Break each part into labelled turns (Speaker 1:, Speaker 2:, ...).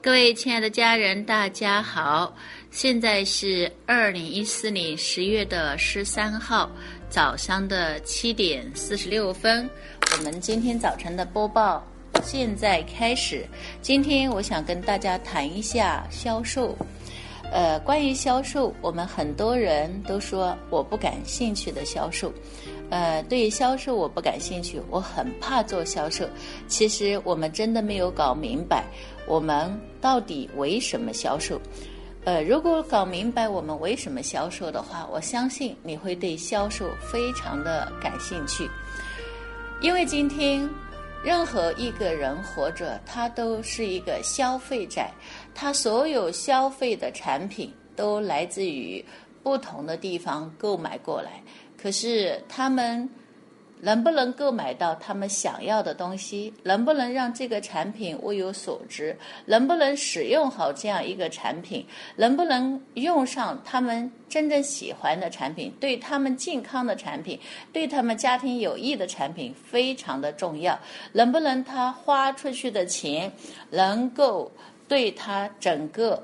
Speaker 1: 各位亲爱的家人，大家好！现在是二零一四年十月的十三号早上的七点四十六分。我们今天早晨的播报现在开始。今天我想跟大家谈一下销售。呃，关于销售，我们很多人都说我不感兴趣的销售。呃，对于销售我不感兴趣，我很怕做销售。其实我们真的没有搞明白，我们到底为什么销售？呃，如果搞明白我们为什么销售的话，我相信你会对销售非常的感兴趣。因为今天任何一个人活着，他都是一个消费者，他所有消费的产品都来自于不同的地方购买过来。可是他们能不能购买到他们想要的东西？能不能让这个产品物有所值？能不能使用好这样一个产品？能不能用上他们真正喜欢的产品？对他们健康的产品，对他们家庭有益的产品，非常的重要。能不能他花出去的钱能够对他整个？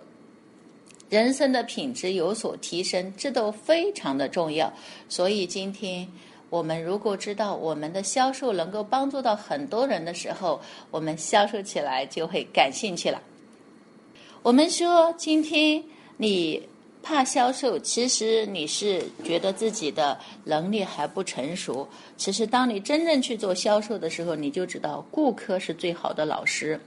Speaker 1: 人生的品质有所提升，这都非常的重要。所以今天我们如果知道我们的销售能够帮助到很多人的时候，我们销售起来就会感兴趣了。我们说今天你怕销售，其实你是觉得自己的能力还不成熟。其实当你真正去做销售的时候，你就知道顾客是最好的老师。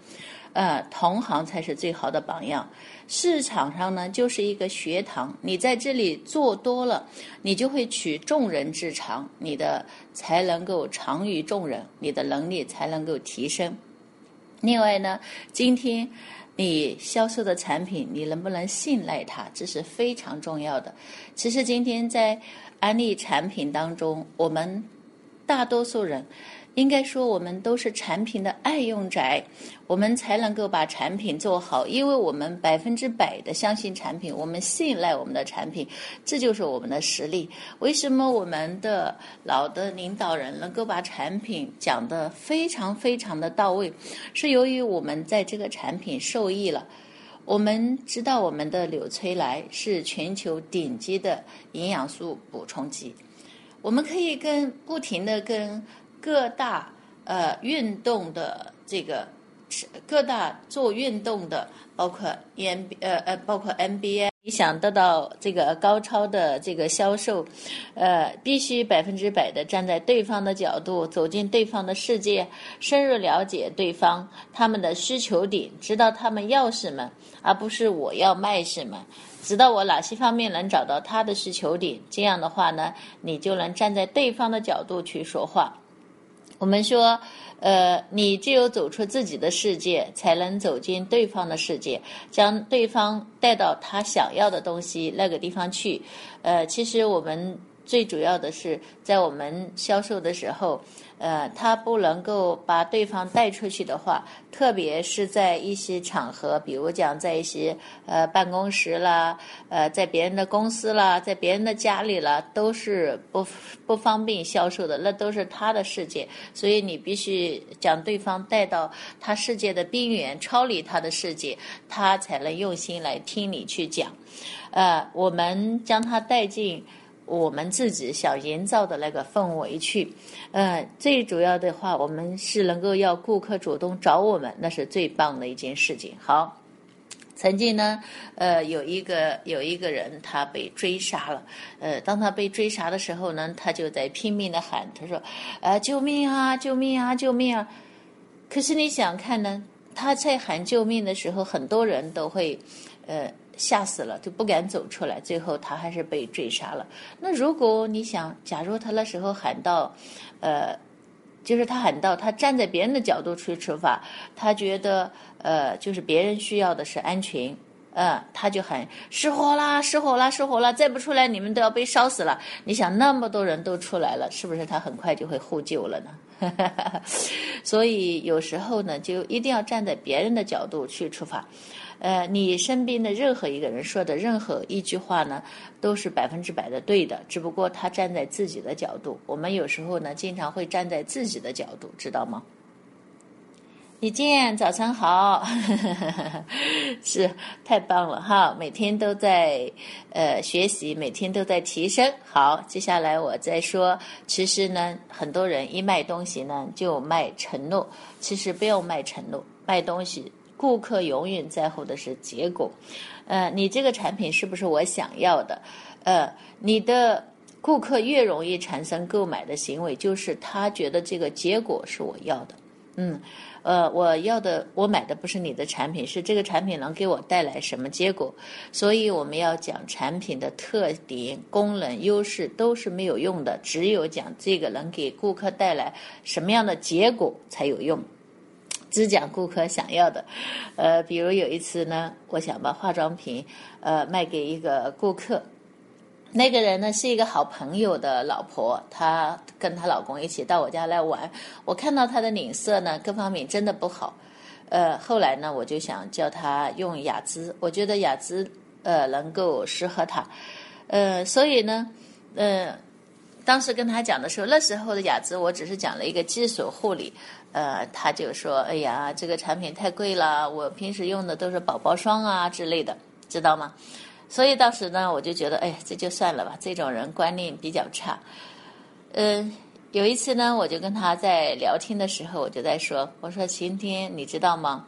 Speaker 1: 呃，同行才是最好的榜样。市场上呢，就是一个学堂。你在这里做多了，你就会取众人之长，你的才能够长于众人，你的能力才能够提升。另外呢，今天你销售的产品，你能不能信赖它，这是非常重要的。其实今天在安利产品当中，我们大多数人。应该说，我们都是产品的爱用者，我们才能够把产品做好。因为我们百分之百的相信产品，我们信赖我们的产品，这就是我们的实力。为什么我们的老的领导人能够把产品讲得非常非常的到位？是由于我们在这个产品受益了。我们知道，我们的纽崔莱是全球顶级的营养素补充剂，我们可以跟不停的跟。各大呃运动的这个各大做运动的，包括 N 呃呃包括 NBA，你想得到这个高超的这个销售，呃，必须百分之百的站在对方的角度，走进对方的世界，深入了解对方他们的需求点，知道他们要什么，而不是我要卖什么，知道我哪些方面能找到他的需求点，这样的话呢，你就能站在对方的角度去说话。我们说，呃，你只有走出自己的世界，才能走进对方的世界，将对方带到他想要的东西那个地方去。呃，其实我们最主要的是在我们销售的时候。呃，他不能够把对方带出去的话，特别是在一些场合，比如讲在一些呃办公室啦，呃，在别人的公司啦，在别人的家里啦，都是不不方便销售的，那都是他的世界，所以你必须将对方带到他世界的边缘，超离他的世界，他才能用心来听你去讲。呃，我们将他带进。我们自己想营造的那个氛围去，呃，最主要的话，我们是能够要顾客主动找我们，那是最棒的一件事情。好，曾经呢，呃，有一个有一个人他被追杀了，呃，当他被追杀的时候呢，他就在拼命的喊，他说：“呃，救命啊，救命啊，救命啊！”可是你想看呢，他在喊救命的时候，很多人都会，呃。吓死了，就不敢走出来。最后他还是被追杀了。那如果你想，假如他那时候喊到，呃，就是他喊到，他站在别人的角度去出发，他觉得，呃，就是别人需要的是安全，嗯，他就喊失火啦，失火啦，失火啦，再不出来你们都要被烧死了。你想那么多人都出来了，是不是他很快就会呼救了呢？所以有时候呢，就一定要站在别人的角度去出发。呃，你身边的任何一个人说的任何一句话呢，都是百分之百的对的。只不过他站在自己的角度，我们有时候呢，经常会站在自己的角度，知道吗？李健，早上好，是太棒了哈！每天都在呃学习，每天都在提升。好，接下来我再说，其实呢，很多人一卖东西呢就卖承诺，其实不用卖承诺，卖东西，顾客永远在乎的是结果。呃，你这个产品是不是我想要的？呃，你的顾客越容易产生购买的行为，就是他觉得这个结果是我要的。嗯。呃，我要的，我买的不是你的产品，是这个产品能给我带来什么结果？所以我们要讲产品的特点、功能、优势都是没有用的，只有讲这个能给顾客带来什么样的结果才有用。只讲顾客想要的，呃，比如有一次呢，我想把化妆品呃卖给一个顾客。那个人呢是一个好朋友的老婆，她跟她老公一起到我家来玩。我看到她的脸色呢，各方面真的不好。呃，后来呢，我就想叫她用雅姿，我觉得雅姿呃能够适合她。呃，所以呢，呃，当时跟她讲的时候，那时候的雅姿我只是讲了一个基础护理。呃，他就说：“哎呀，这个产品太贵了，我平时用的都是宝宝霜啊之类的，知道吗？”所以当时呢，我就觉得，哎，这就算了吧。这种人观念比较差。嗯，有一次呢，我就跟他在聊天的时候，我就在说，我说晴天你知道吗？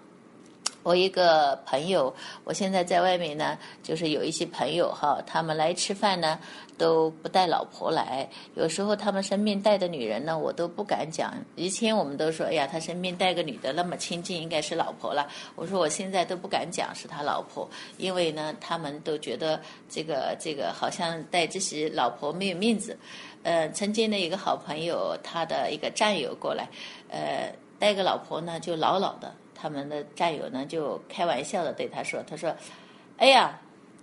Speaker 1: 我一个朋友，我现在在外面呢，就是有一些朋友哈，他们来吃饭呢。都不带老婆来，有时候他们身边带的女人呢，我都不敢讲。以前我们都说，哎呀，他身边带个女的那么亲近，应该是老婆了。我说我现在都不敢讲是他老婆，因为呢，他们都觉得这个这个好像带这些老婆没有面子。呃，曾经的一个好朋友，他的一个战友过来，呃，带个老婆呢就老老的，他们的战友呢就开玩笑的对他说，他说，哎呀。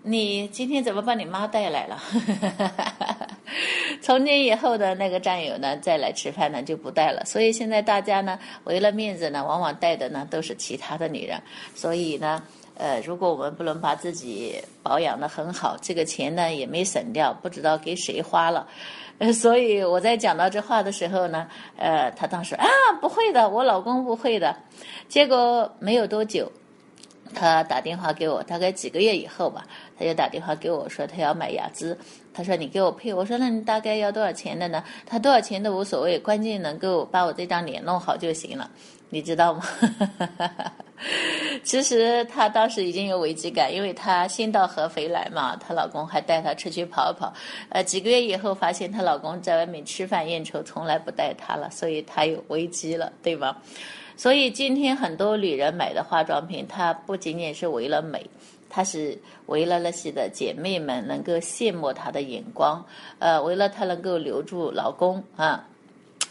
Speaker 1: 你今天怎么把你妈带来了？从今以后的那个战友呢，再来吃饭呢就不带了。所以现在大家呢，为了面子呢，往往带的呢都是其他的女人。所以呢，呃，如果我们不能把自己保养的很好，这个钱呢也没省掉，不知道给谁花了。呃，所以我在讲到这话的时候呢，呃，他当时啊，不会的，我老公不会的。结果没有多久。他打电话给我，大概几个月以后吧，他就打电话给我说他要买雅姿，他说你给我配，我说那你大概要多少钱的呢？他多少钱都无所谓，关键能够把我这张脸弄好就行了，你知道吗？其实她当时已经有危机感，因为她新到合肥来嘛，她老公还带她出去跑跑，呃，几个月以后发现她老公在外面吃饭应酬，从来不带她了，所以她有危机了，对吧？所以今天很多女人买的化妆品，它不仅仅是为了美，它是为了那些的姐妹们能够羡慕她的眼光，呃，为了她能够留住老公啊，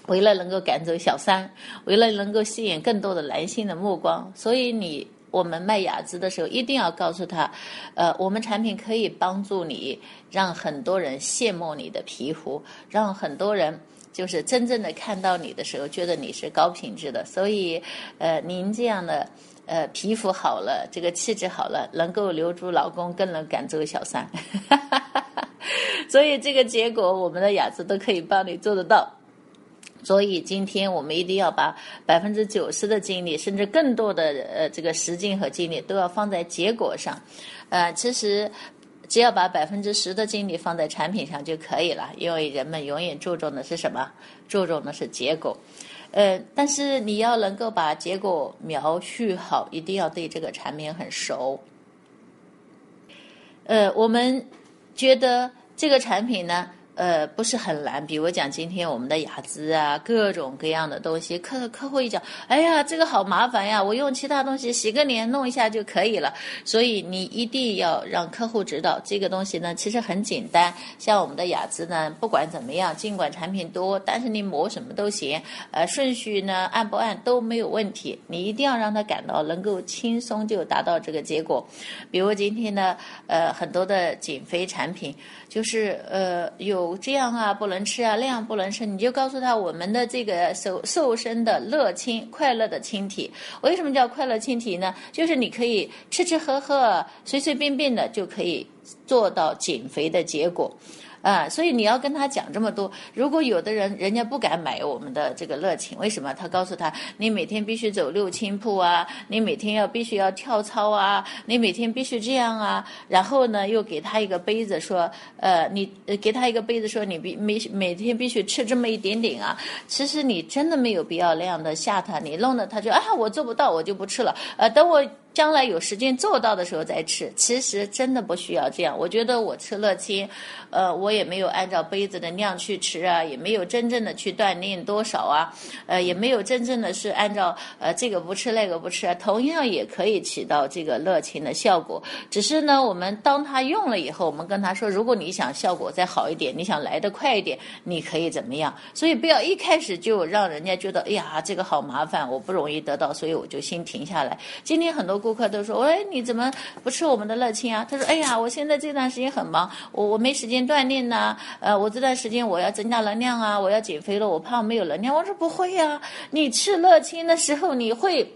Speaker 1: 为了能够赶走小三，为了能够吸引更多的男性的目光。所以你我们卖雅姿的时候，一定要告诉他，呃，我们产品可以帮助你，让很多人羡慕你的皮肤，让很多人。就是真正的看到你的时候，觉得你是高品质的，所以，呃，您这样的，呃，皮肤好了，这个气质好了，能够留住老公，更能赶走小三，所以这个结果，我们的雅姿都可以帮你做得到。所以今天我们一定要把百分之九十的精力，甚至更多的呃这个时间和精力，都要放在结果上。呃，其实。只要把百分之十的精力放在产品上就可以了，因为人们永远注重的是什么？注重的是结果。呃，但是你要能够把结果描述好，一定要对这个产品很熟。呃，我们觉得这个产品呢。呃，不是很难。比如讲，今天我们的雅姿啊，各种各样的东西，客客户一讲，哎呀，这个好麻烦呀，我用其他东西洗个脸弄一下就可以了。所以你一定要让客户知道，这个东西呢，其实很简单。像我们的雅姿呢，不管怎么样，尽管产品多，但是你抹什么都行。呃，顺序呢，按不按都没有问题。你一定要让他感到能够轻松就达到这个结果。比如今天呢，呃，很多的减肥产品。就是呃有这样啊不能吃啊那样不能吃，你就告诉他我们的这个瘦瘦身的乐清快乐的清体，为什么叫快乐清体呢？就是你可以吃吃喝喝，随随便便的就可以做到减肥的结果。啊，所以你要跟他讲这么多。如果有的人人家不敢买我们的这个乐情，为什么？他告诉他，你每天必须走六千步啊，你每天要必须要跳操啊，你每天必须这样啊。然后呢，又给他一个杯子，说，呃，你给他一个杯子，说你必每每天必须吃这么一点点啊。其实你真的没有必要那样的吓他，你弄得他就啊，我做不到，我就不吃了。呃，等我。将来有时间做到的时候再吃，其实真的不需要这样。我觉得我吃乐清，呃，我也没有按照杯子的量去吃啊，也没有真正的去锻炼多少啊，呃，也没有真正的是按照呃这个不吃那个不吃，同样也可以起到这个乐清的效果。只是呢，我们当他用了以后，我们跟他说，如果你想效果再好一点，你想来得快一点，你可以怎么样？所以不要一开始就让人家觉得，哎呀，这个好麻烦，我不容易得到，所以我就先停下来。今天很多。顾客都说：“喂，你怎么不吃我们的乐清啊？”他说：“哎呀，我现在这段时间很忙，我我没时间锻炼呐。呃，我这段时间我要增加能量啊，我要减肥了，我怕没有能量。”我说：“不会呀，你吃乐清的时候你会。”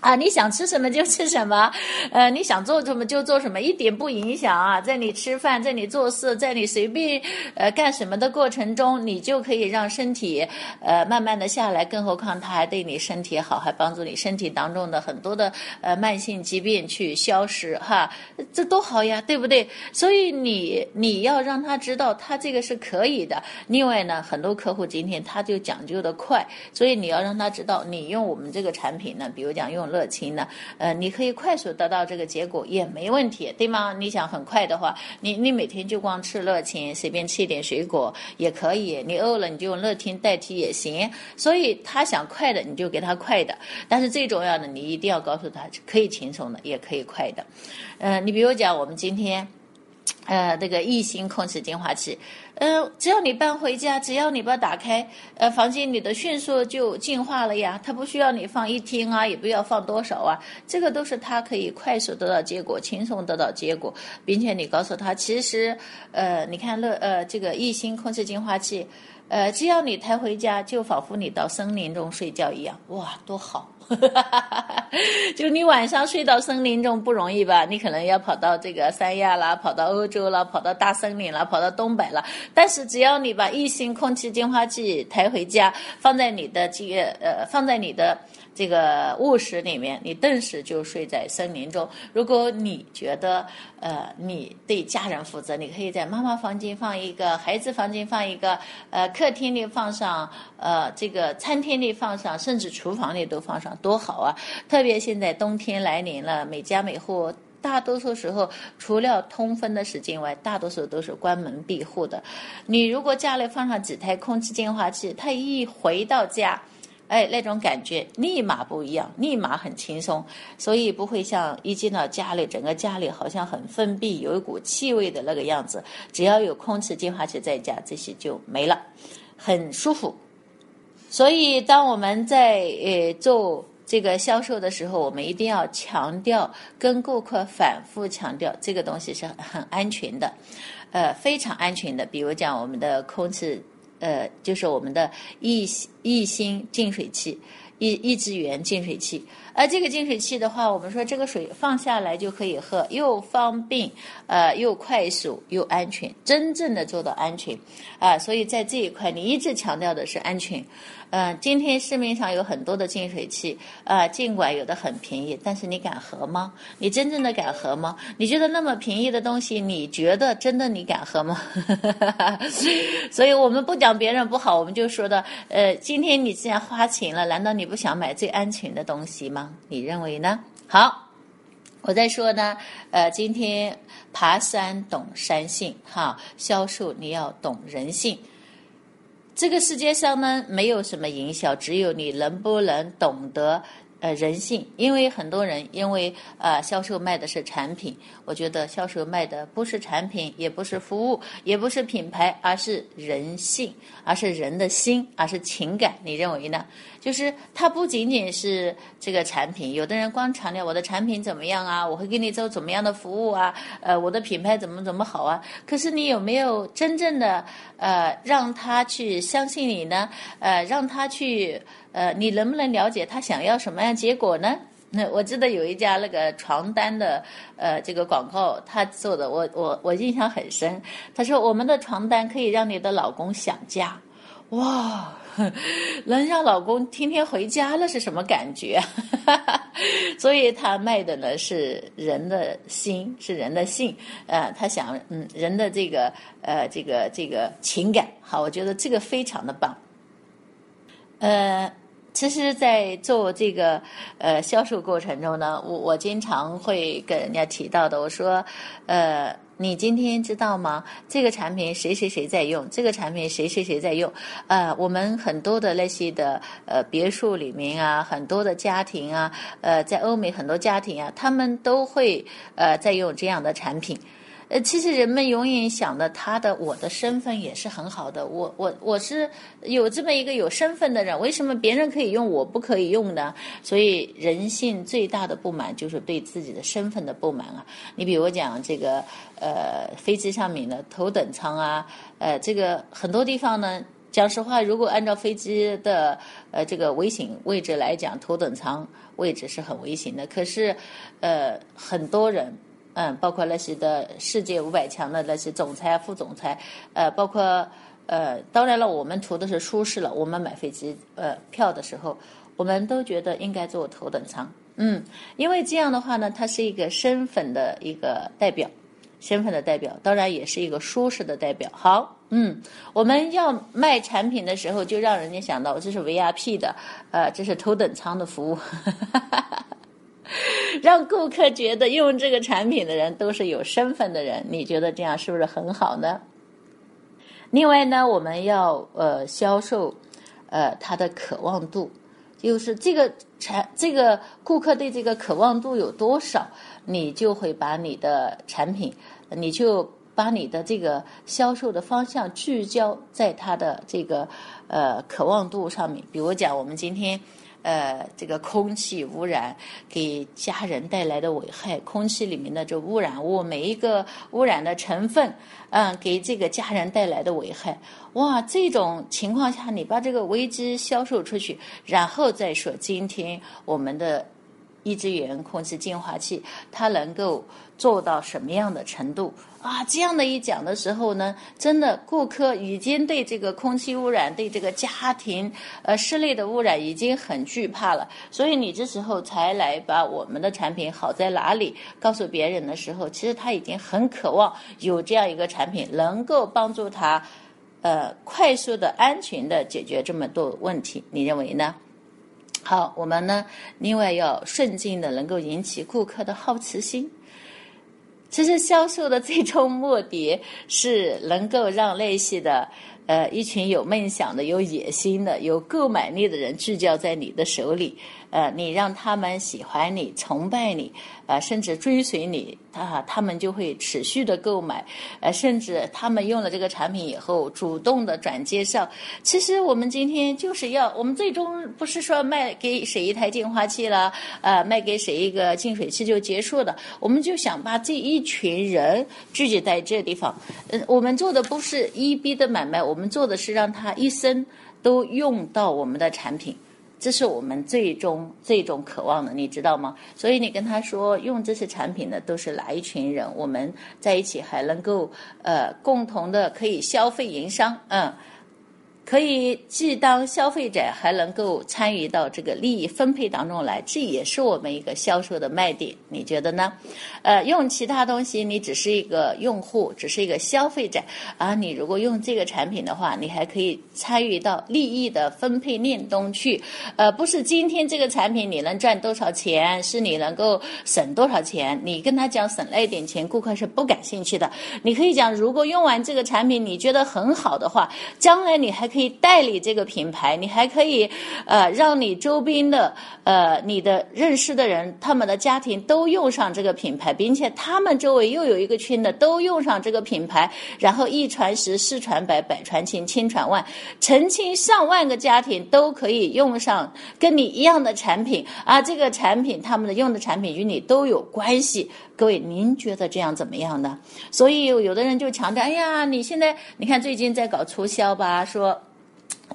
Speaker 1: 啊，你想吃什么就吃什么，呃，你想做什么就做什么，一点不影响啊。在你吃饭，在你做事，在你随便呃干什么的过程中，你就可以让身体呃慢慢的下来。更何况它还对你身体好，还帮助你身体当中的很多的呃慢性疾病去消失哈，这多好呀，对不对？所以你你要让他知道，他这个是可以的。另外呢，很多客户今天他就讲究的快，所以你要让他知道，你用我们这个产品呢，比如讲用。热情的，呃，你可以快速得到这个结果也没问题，对吗？你想很快的话，你你每天就光吃热情，随便吃一点水果也可以。你饿了你就用乐清代替也行。所以他想快的，你就给他快的。但是最重要的，你一定要告诉他，可以轻松的，也可以快的。嗯，你比如讲，我们今天。呃，这个一心空气净化器，呃，只要你搬回家，只要你把它打开，呃，房间里的迅速就净化了呀。它不需要你放一天啊，也不要放多少啊，这个都是它可以快速得到结果，轻松得到结果，并且你告诉他，其实，呃，你看乐呃这个一心空气净化器，呃，只要你抬回家，就仿佛你到森林中睡觉一样，哇，多好。哈哈哈哈就你晚上睡到森林中不容易吧？你可能要跑到这个三亚啦，跑到欧洲啦，跑到大森林啦，跑到东北了。但是只要你把异性空气净化器抬回家，放在你的这个呃，放在你的。这个卧室里面，你顿时就睡在森林中。如果你觉得，呃，你对家人负责，你可以在妈妈房间放一个，孩子房间放一个，呃，客厅里放上，呃，这个餐厅里放上，甚至厨房里都放上，多好啊！特别现在冬天来临了，每家每户大多数时候，除了通风的时间外，大多数都是关门闭户的。你如果家里放上几台空气净化器，它一回到家。哎，那种感觉立马不一样，立马很轻松，所以不会像一进到家里，整个家里好像很封闭，有一股气味的那个样子。只要有空气净化器在家，这些就没了，很舒服。所以，当我们在呃做这个销售的时候，我们一定要强调，跟顾客反复强调，这个东西是很安全的，呃，非常安全的。比如讲我们的空气。呃，就是我们的一一心净水器，一一支源净水器。而这个净水器的话，我们说这个水放下来就可以喝，又方便，呃，又快速，又安全，真正的做到安全啊！所以在这一块，你一直强调的是安全。嗯，今天市面上有很多的净水器啊，尽管有的很便宜，但是你敢喝吗？你真正的敢喝吗？你觉得那么便宜的东西，你觉得真的你敢喝吗？所以我们不讲别人不好，我们就说的，呃，今天你既然花钱了，难道你不想买最安全的东西吗？你认为呢？好，我在说呢，呃，今天爬山懂山性，哈，销售你要懂人性。这个世界上呢，没有什么营销，只有你能不能懂得呃人性。因为很多人因为呃销售卖的是产品，我觉得销售卖的不是产品，也不是服务，也不是品牌，而是人性，而是人的心，而是情感。你认为呢？就是它不仅仅是这个产品，有的人光强调我的产品怎么样啊，我会给你做怎么样的服务啊，呃，我的品牌怎么怎么好啊。可是你有没有真正的呃让他去相信你呢？呃，让他去呃，你能不能了解他想要什么样结果呢？那我记得有一家那个床单的呃这个广告，他做的我我我印象很深。他说我们的床单可以让你的老公想家，哇，能让老公天天回家了是什么感觉？所以他卖的呢是人的心，是人的性，呃，他想嗯人的这个呃这个这个情感，好，我觉得这个非常的棒，呃。其实，在做这个呃销售过程中呢，我我经常会跟人家提到的，我说，呃，你今天知道吗？这个产品谁谁谁在用？这个产品谁谁谁在用？呃，我们很多的那些的呃别墅里面啊，很多的家庭啊，呃，在欧美很多家庭啊，他们都会呃在用这样的产品。呃，其实人们永远想的，他的我的身份也是很好的。我我我是有这么一个有身份的人，为什么别人可以用，我不可以用呢？所以人性最大的不满就是对自己的身份的不满啊。你比如讲这个呃飞机上面的头等舱啊，呃这个很多地方呢，讲实话，如果按照飞机的呃这个危险位置来讲，头等舱位置是很危险的。可是呃很多人。嗯，包括那些的世界五百强的那些总裁、副总裁，呃，包括呃，当然了，我们图的是舒适了。我们买飞机呃票的时候，我们都觉得应该坐头等舱，嗯，因为这样的话呢，它是一个身份的一个代表，身份的代表，当然也是一个舒适的代表。好，嗯，我们要卖产品的时候，就让人家想到这是 VIP 的，呃，这是头等舱的服务。让顾客觉得用这个产品的人都是有身份的人，你觉得这样是不是很好呢？另外呢，我们要呃销售，呃他的渴望度，就是这个产这个顾客对这个渴望度有多少，你就会把你的产品，你就把你的这个销售的方向聚焦在他的这个呃渴望度上面。比如讲，我们今天。呃，这个空气污染给家人带来的危害，空气里面的这污染物，每一个污染的成分，嗯，给这个家人带来的危害，哇，这种情况下，你把这个危机销售出去，然后再说今天我们的。一支源空气净化器，它能够做到什么样的程度啊？这样的一讲的时候呢，真的顾客已经对这个空气污染、对这个家庭呃室内的污染已经很惧怕了。所以你这时候才来把我们的产品好在哪里告诉别人的时候，其实他已经很渴望有这样一个产品能够帮助他呃快速的、安全的解决这么多问题。你认为呢？好，我们呢，另外要顺境的能够引起顾客的好奇心。其实销售的最终目的是能够让那些的呃一群有梦想的、有野心的、有购买力的人聚焦在你的手里。呃，你让他们喜欢你、崇拜你，呃，甚至追随你，啊，他们就会持续的购买，呃，甚至他们用了这个产品以后，主动的转介绍。其实我们今天就是要，我们最终不是说卖给谁一台净化器了，呃，卖给谁一个净水器就结束的，我们就想把这一群人聚集在这地方。嗯，我们做的不是一逼的买卖，我们做的是让他一生都用到我们的产品。这是我们最终最终渴望的，你知道吗？所以你跟他说用这些产品的都是来一群人？我们在一起还能够呃共同的可以消费营商，嗯。可以既当消费者，还能够参与到这个利益分配当中来，这也是我们一个销售的卖点。你觉得呢？呃，用其他东西，你只是一个用户，只是一个消费者啊。你如果用这个产品的话，你还可以参与到利益的分配链中去。呃，不是今天这个产品你能赚多少钱，是你能够省多少钱。你跟他讲省那点钱，顾客是不感兴趣的。你可以讲，如果用完这个产品你觉得很好的话，将来你还可以。可以代理这个品牌，你还可以，呃，让你周边的，呃，你的认识的人，他们的家庭都用上这个品牌，并且他们周围又有一个圈的都用上这个品牌，然后一传十，十传百，百传千，千传万，成千上万个家庭都可以用上跟你一样的产品，啊，这个产品他们的用的产品与你都有关系。各位，您觉得这样怎么样呢？所以有的人就强调，哎呀，你现在你看最近在搞促销吧，说。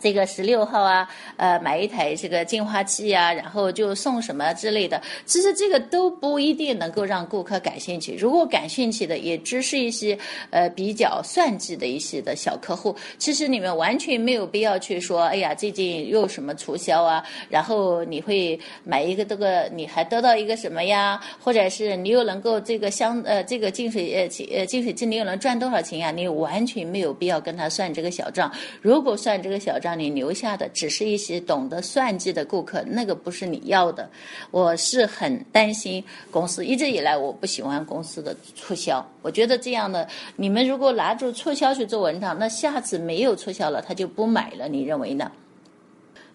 Speaker 1: 这个十六号啊，呃，买一台这个净化器啊，然后就送什么之类的。其实这个都不一定能够让顾客感兴趣。如果感兴趣的，也只是一些呃比较算计的一些的小客户。其实你们完全没有必要去说，哎呀，最近又什么促销啊？然后你会买一个这个，你还得到一个什么呀？或者是你又能够这个相呃这个净水呃呃净水器你又能赚多少钱呀？你完全没有必要跟他算这个小账。如果算这个小账，你留下的只是一些懂得算计的顾客，那个不是你要的。我是很担心公司一直以来我不喜欢公司的促销，我觉得这样的你们如果拿住促销去做文章，那下次没有促销了，他就不买了，你认为呢？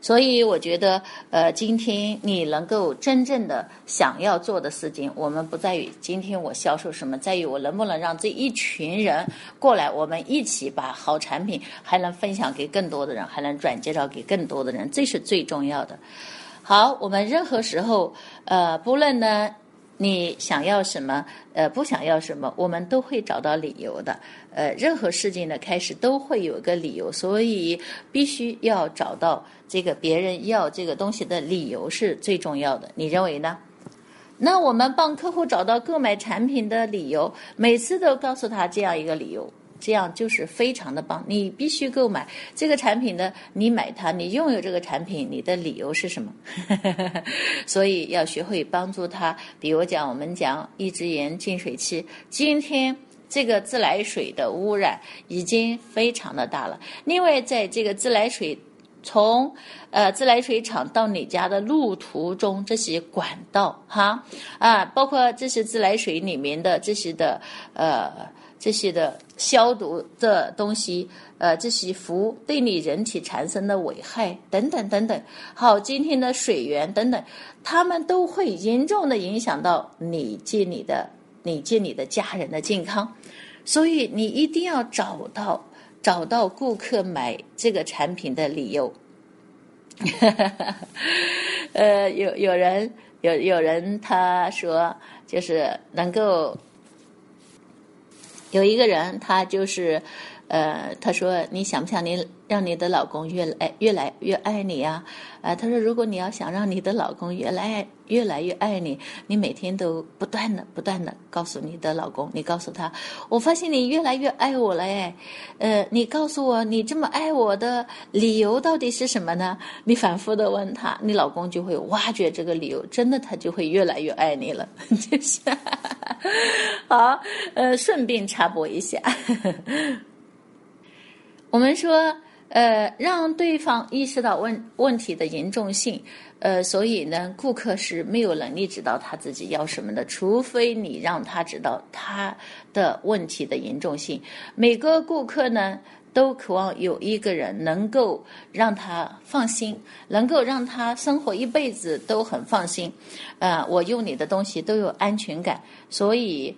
Speaker 1: 所以我觉得，呃，今天你能够真正的想要做的事情，我们不在于今天我销售什么，在于我能不能让这一群人过来，我们一起把好产品还能分享给更多的人，还能转介绍给更多的人，这是最重要的。好，我们任何时候，呃，不论呢。你想要什么？呃，不想要什么，我们都会找到理由的。呃，任何事情的开始都会有一个理由，所以必须要找到这个别人要这个东西的理由是最重要的。你认为呢？那我们帮客户找到购买产品的理由，每次都告诉他这样一个理由。这样就是非常的棒，你必须购买这个产品呢，你买它，你拥有这个产品，你的理由是什么？所以要学会帮助他。比如讲，我们讲一直盐净水器，今天这个自来水的污染已经非常的大了，另外在这个自来水从呃自来水厂到你家的路途中，这些管道哈啊，包括这些自来水里面的这些的呃。这些的消毒的东西，呃，这些氟对你人体产生的危害等等等等，好，今天的水源等等，他们都会严重的影响到你及你的你及你的家人的健康，所以你一定要找到找到顾客买这个产品的理由。呃，有有人有有人他说，就是能够。有一个人，他就是，呃，他说：“你想不想你让你的老公越来越来越爱你呀？”啊，他说：“如果你要想让你的老公越来越来越爱你，你每天都不断的不断的告诉你的老公，你告诉他，我发现你越来越爱我了，哎，呃，你告诉我你这么爱我的理由到底是什么呢？你反复的问他，你老公就会挖掘这个理由，真的他就会越来越爱你了。就是，好，呃，顺便插播一下，我们说。呃，让对方意识到问问题的严重性，呃，所以呢，顾客是没有能力知道他自己要什么的，除非你让他知道他的问题的严重性。每个顾客呢，都渴望有一个人能够让他放心，能够让他生活一辈子都很放心。呃，我用你的东西都有安全感，所以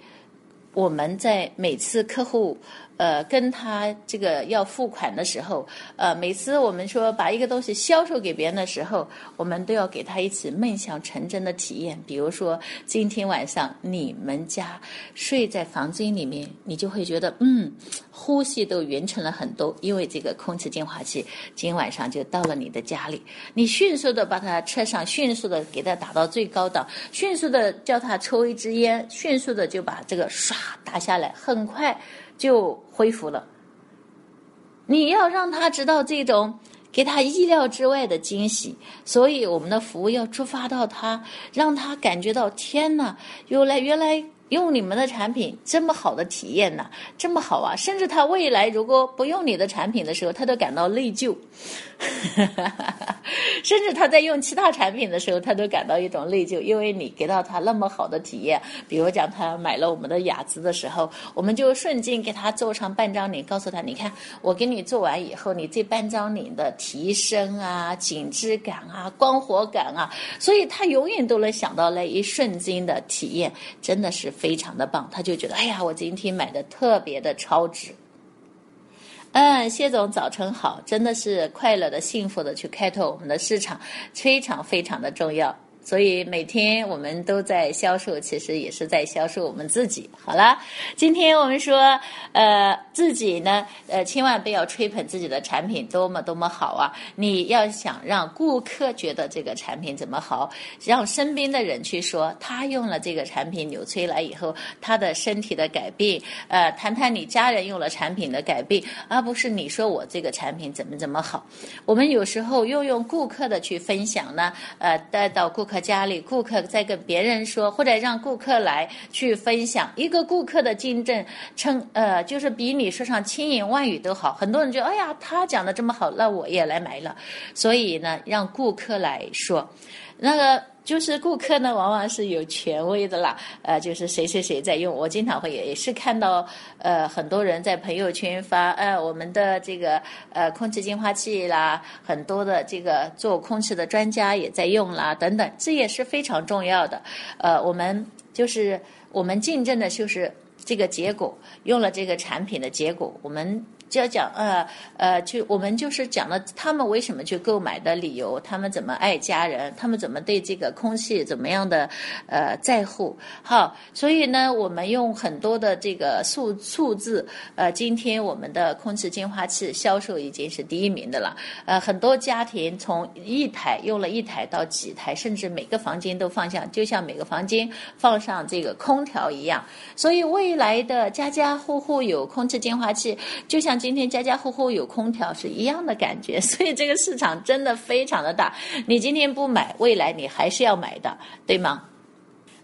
Speaker 1: 我们在每次客户。呃，跟他这个要付款的时候，呃，每次我们说把一个东西销售给别人的时候，我们都要给他一次梦想成真的体验。比如说，今天晚上你们家睡在房间里面，你就会觉得，嗯，呼吸都匀成了很多，因为这个空气净化器今晚上就到了你的家里。你迅速的把它车上，迅速的给它打到最高档，迅速的叫他抽一支烟，迅速的就把这个唰打下来，很快。就恢复了。你要让他知道这种给他意料之外的惊喜，所以我们的服务要出发到他，让他感觉到天哪，原来原来。用你们的产品这么好的体验呢，这么好啊！甚至他未来如果不用你的产品的时候，他都感到内疚。甚至他在用其他产品的时候，他都感到一种内疚，因为你给到他那么好的体验。比如讲，他买了我们的雅姿的时候，我们就瞬间给他做上半张脸，告诉他：你看，我给你做完以后，你这半张脸的提升啊、紧致感啊、光活感啊，所以他永远都能想到那一瞬间的体验，真的是。非常的棒，他就觉得哎呀，我今天买的特别的超值。嗯，谢总早晨好，真的是快乐的、幸福的去开拓我们的市场，非常非常的重要。所以每天我们都在销售，其实也是在销售我们自己。好了，今天我们说，呃，自己呢，呃，千万不要吹捧自己的产品多么多么好啊！你要想让顾客觉得这个产品怎么好，让身边的人去说他用了这个产品纽崔莱以后他的身体的改变，呃，谈谈你家人用了产品的改变，而不是你说我这个产品怎么怎么好。我们有时候又用顾客的去分享呢，呃，带到顾客。家里顾客在跟别人说，或者让顾客来去分享一个顾客的见证，称呃，就是比你说上千言万语都好。很多人就哎呀，他讲的这么好，那我也来买了。所以呢，让顾客来说，那个。就是顾客呢，往往是有权威的啦，呃，就是谁谁谁在用，我经常会也是看到，呃，很多人在朋友圈发，呃，我们的这个呃空气净化器啦，很多的这个做空气的专家也在用啦，等等，这也是非常重要的。呃，我们就是我们竞争的就是这个结果，用了这个产品的结果，我们。就要讲呃呃，就我们就是讲了他们为什么去购买的理由，他们怎么爱家人，他们怎么对这个空气怎么样的呃在乎。好，所以呢，我们用很多的这个数数字，呃，今天我们的空气净化器销售已经是第一名的了。呃，很多家庭从一台用了一台到几台，甚至每个房间都放下，就像每个房间放上这个空调一样。所以未来的家家户户有空气净化器，就像。今天家家户户有空调是一样的感觉，所以这个市场真的非常的大。你今天不买，未来你还是要买的，对吗？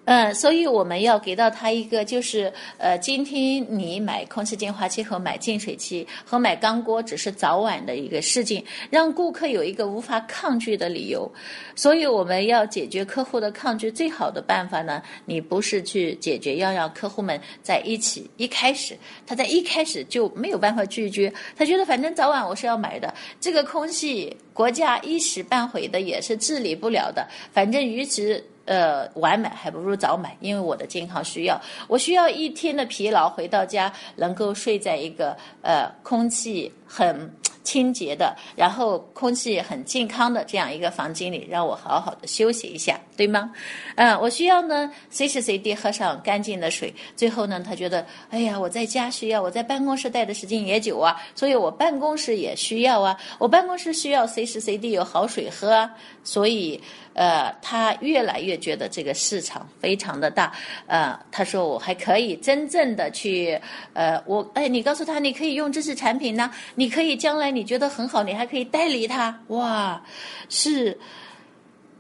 Speaker 1: 嗯，所以我们要给到他一个，就是呃，今天你买空气净化器和买净水器和买钢锅只是早晚的一个事情，让顾客有一个无法抗拒的理由。所以我们要解决客户的抗拒，最好的办法呢，你不是去解决，要让客户们在一起。一开始他在一开始就没有办法拒绝，他觉得反正早晚我是要买的，这个空气国家一时半会的也是治理不了的，反正与此。呃，晚买还不如早买，因为我的健康需要，我需要一天的疲劳回到家能够睡在一个呃空气很清洁的，然后空气很健康的这样一个房间里，让我好好的休息一下，对吗？嗯，我需要呢随时随地喝上干净的水。最后呢，他觉得，哎呀，我在家需要，我在办公室待的时间也久啊，所以我办公室也需要啊，我办公室需要随时随地有好水喝啊，所以。呃，他越来越觉得这个市场非常的大，呃，他说我还可以真正的去，呃，我哎，你告诉他你可以用这些产品呢，你可以将来你觉得很好，你还可以代理他，哇，是，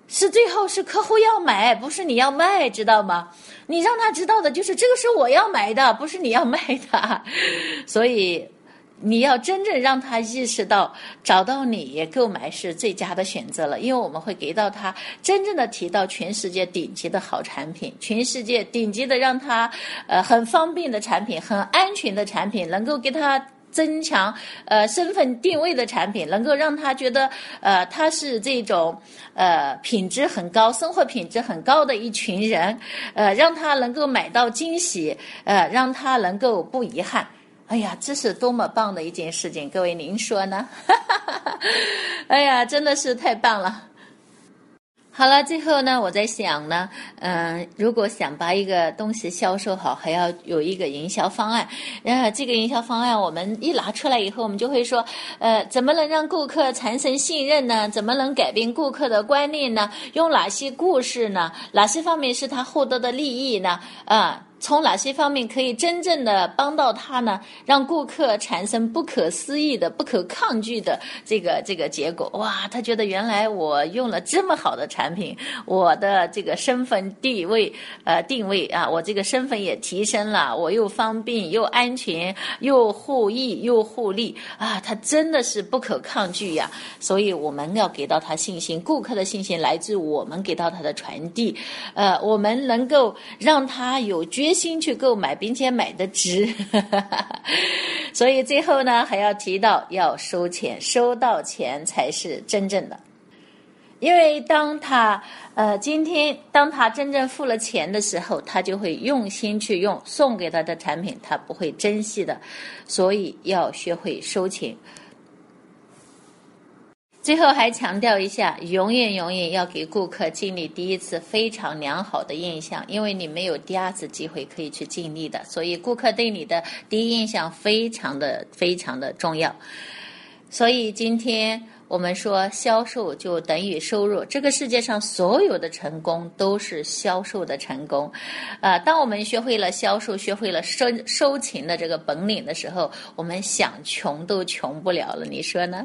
Speaker 1: 是最后是客户要买，不是你要卖，知道吗？你让他知道的就是这个是我要买的，不是你要卖的，所以。你要真正让他意识到，找到你购买是最佳的选择了，因为我们会给到他真正的提到全世界顶级的好产品，全世界顶级的让他呃很方便的产品，很安全的产品，能够给他增强呃身份定位的产品，能够让他觉得呃他是这种呃品质很高、生活品质很高的一群人，呃让他能够买到惊喜，呃让他能够不遗憾。哎呀，这是多么棒的一件事情！各位，您说呢？哎呀，真的是太棒了。好了，最后呢，我在想呢，嗯，如果想把一个东西销售好，还要有一个营销方案。然后这个营销方案，我们一拿出来以后，我们就会说，呃，怎么能让顾客产生信任呢？怎么能改变顾客的观念呢？用哪些故事呢？哪些方面是他获得的利益呢？啊？从哪些方面可以真正的帮到他呢？让顾客产生不可思议的、不可抗拒的这个这个结果。哇，他觉得原来我用了这么好的产品，我的这个身份地位呃定位啊，我这个身份也提升了，我又方便又安全又互益又互利啊，他真的是不可抗拒呀。所以我们要给到他信心，顾客的信心来自我们给到他的传递，呃，我们能够让他有决。决心去购买，并且买的值，所以最后呢，还要提到要收钱，收到钱才是真正的。因为当他呃今天当他真正付了钱的时候，他就会用心去用送给他的产品，他不会珍惜的，所以要学会收钱。最后还强调一下，永远永远要给顾客建立第一次非常良好的印象，因为你没有第二次机会可以去建立的，所以顾客对你的第一印象非常的非常的重要。所以今天我们说，销售就等于收入。这个世界上所有的成功都是销售的成功。啊，当我们学会了销售，学会了收收钱的这个本领的时候，我们想穷都穷不了了。你说呢？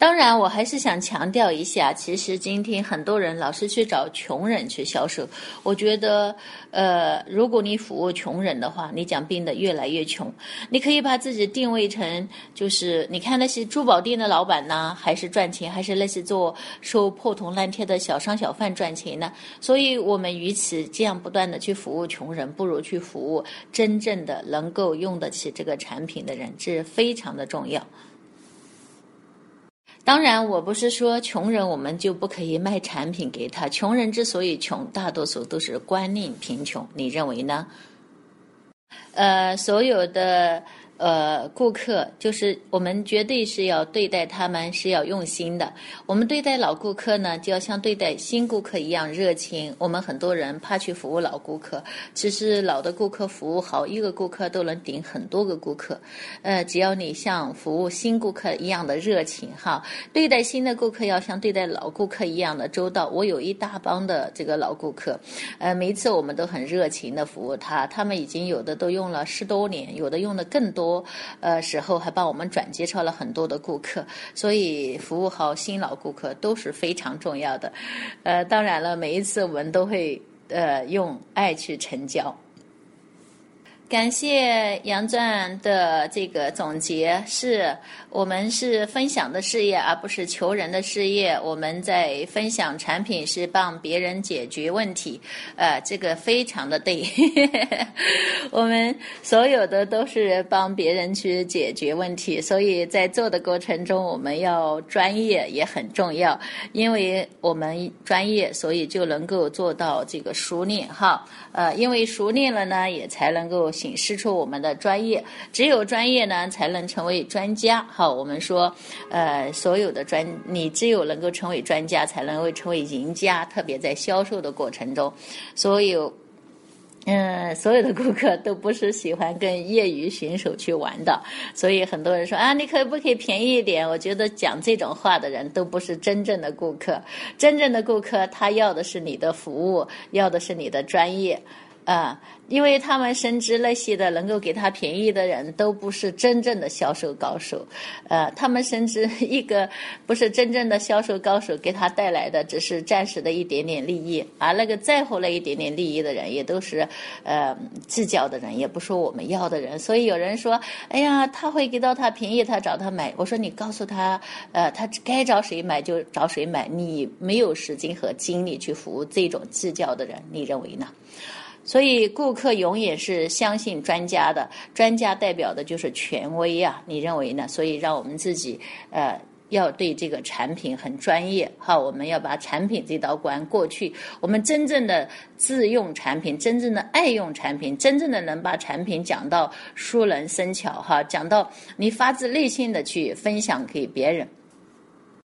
Speaker 1: 当然，我还是想强调一下，其实今天很多人老是去找穷人去销售。我觉得，呃，如果你服务穷人的话，你将变得越来越穷。你可以把自己定位成，就是你看那些珠宝店的老板呢，还是赚钱，还是那些做收破铜烂铁的小商小贩赚钱呢？所以，我们与其这样不断的去服务穷人，不如去服务真正的能够用得起这个产品的人，这非常的重要。当然，我不是说穷人我们就不可以卖产品给他。穷人之所以穷，大多数都是观念贫穷。你认为呢？呃，所有的。呃，顾客就是我们绝对是要对待他们是要用心的。我们对待老顾客呢，就要像对待新顾客一样热情。我们很多人怕去服务老顾客，其实老的顾客服务好，一个顾客都能顶很多个顾客。呃，只要你像服务新顾客一样的热情哈，对待新的顾客要像对待老顾客一样的周到。我有一大帮的这个老顾客，呃，每一次我们都很热情的服务他，他们已经有的都用了十多年，有的用的更多。呃，时候还帮我们转介绍了很多的顾客，所以服务好新老顾客都是非常重要的。呃，当然了，每一次我们都会呃用爱去成交。感谢杨钻的这个总结，是我们是分享的事业，而不是求人的事业。我们在分享产品，是帮别人解决问题，呃，这个非常的对。我们所有的都是帮别人去解决问题，所以在做的过程中，我们要专业也很重要，因为我们专业，所以就能够做到这个熟练哈。呃，因为熟练了呢，也才能够。显示出我们的专业，只有专业呢，才能成为专家。好，我们说，呃，所有的专，你只有能够成为专家，才能够成为赢家。特别在销售的过程中，所有，嗯，所有的顾客都不是喜欢跟业余选手去玩的。所以很多人说啊，你可不可以便宜一点？我觉得讲这种话的人都不是真正的顾客。真正的顾客，他要的是你的服务，要的是你的专业。啊，因为他们深知那些的能够给他便宜的人都不是真正的销售高手，呃，他们深知一个不是真正的销售高手给他带来的只是暂时的一点点利益，而那个在乎那一点点利益的人也都是呃计较的人，也不说我们要的人。所以有人说，哎呀，他会给到他便宜，他找他买。我说你告诉他，呃，他该找谁买就找谁买，你没有时间和精力去服务这种计较的人，你认为呢？所以，顾客永远是相信专家的，专家代表的就是权威啊！你认为呢？所以，让我们自己呃，要对这个产品很专业哈。我们要把产品这道关过去，我们真正的自用产品，真正的爱用产品，真正的能把产品讲到熟能生巧哈，讲到你发自内心的去分享给别人。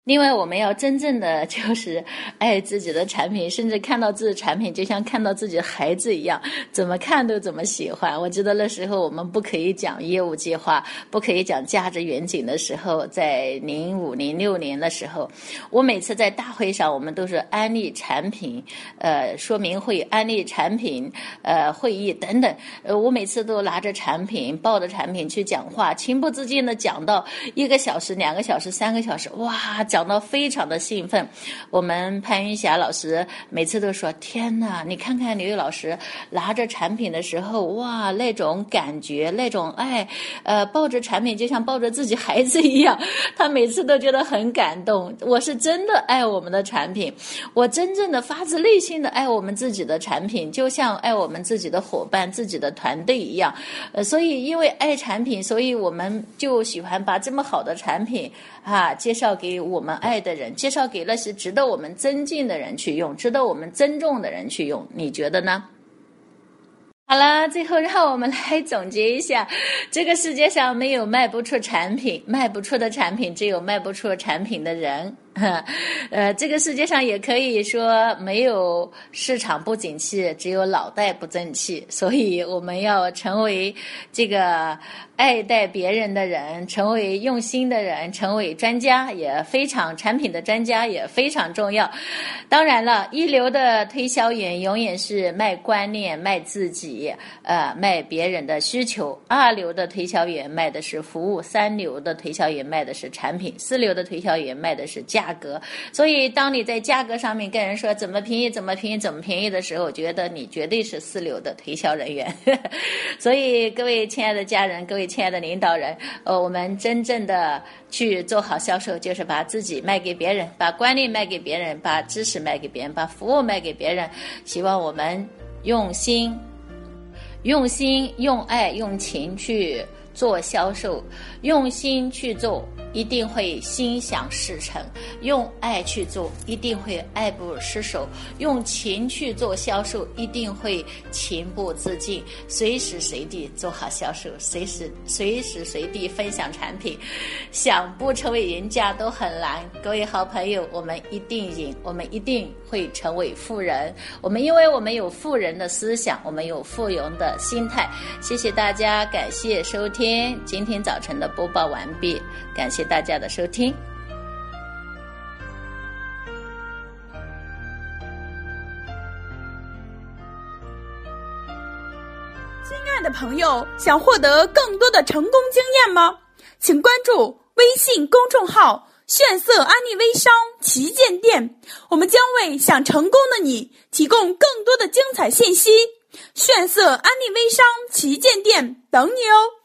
Speaker 1: 另外，我们要真正的就是 爱自己的产品，甚至看到自己产品就像看到自己的孩子一样，怎么看都怎么喜欢。我记得那时候我们不可以讲业务计划，不可以讲价值远景的时候，在零五零六年的时候，我每次在大会上，我们都是安利产品，呃，说明会、安利产品，呃，会议等等，呃，我每次都拿着产品、抱着产品去讲话，情不自禁的讲到一个小时、两个小时、三个小时，哇！讲到非常的兴奋，我们潘云霞老师每次都说：“天哪，你看看刘玉老师拿着产品的时候，哇，那种感觉，那种爱，呃，抱着产品就像抱着自己孩子一样。他每次都觉得很感动。我是真的爱我们的产品，我真正的发自内心的爱我们自己的产品，就像爱我们自己的伙伴、自己的团队一样。呃，所以因为爱产品，所以我们就喜欢把这么好的产品啊介绍给我。”我我们爱的人介绍给那些值得我们尊敬的人去用，值得我们尊重的人去用，你觉得呢？好了，最后让我们来总结一下：这个世界上没有卖不出产品，卖不出的产品，只有卖不出产品的人。呃，这个世界上也可以说没有市场不景气，只有脑袋不争气。所以我们要成为这个爱戴别人的人，成为用心的人，成为专家也非常产品的专家也非常重要。当然了，一流的推销员永远是卖观念、卖自己，呃，卖别人的需求；二流的推销员卖的是服务；三流的推销员卖的是产品；四流的推销员卖的是价。格，所以当你在价格上面跟人说怎么便宜怎么便宜怎么便宜的时候，觉得你绝对是四流的推销人员。所以各位亲爱的家人，各位亲爱的领导人，呃，我们真正的去做好销售，就是把自己卖给别人，把观念卖给别人，把知识卖给别人，把服务卖给别人。希望我们用心、用心、用爱、用情去做销售，用心去做。一定会心想事成，用爱去做，一定会爱不释手；用情去做销售，一定会情不自禁。随时随地做好销售，随时随时随地分享产品，想不成为赢家都很难。各位好朋友，我们一定赢，我们一定会成为富人。我们因为我们有富人的思想，我们有富有的心态。谢谢大家，感谢收听今天早晨的播报完毕，感谢。大家的收听，
Speaker 2: 亲爱的朋友，想获得更多的成功经验吗？请关注微信公众号“炫色安利微商旗舰店”，我们将为想成功的你提供更多的精彩信息。炫色安利微商旗舰店等你哦。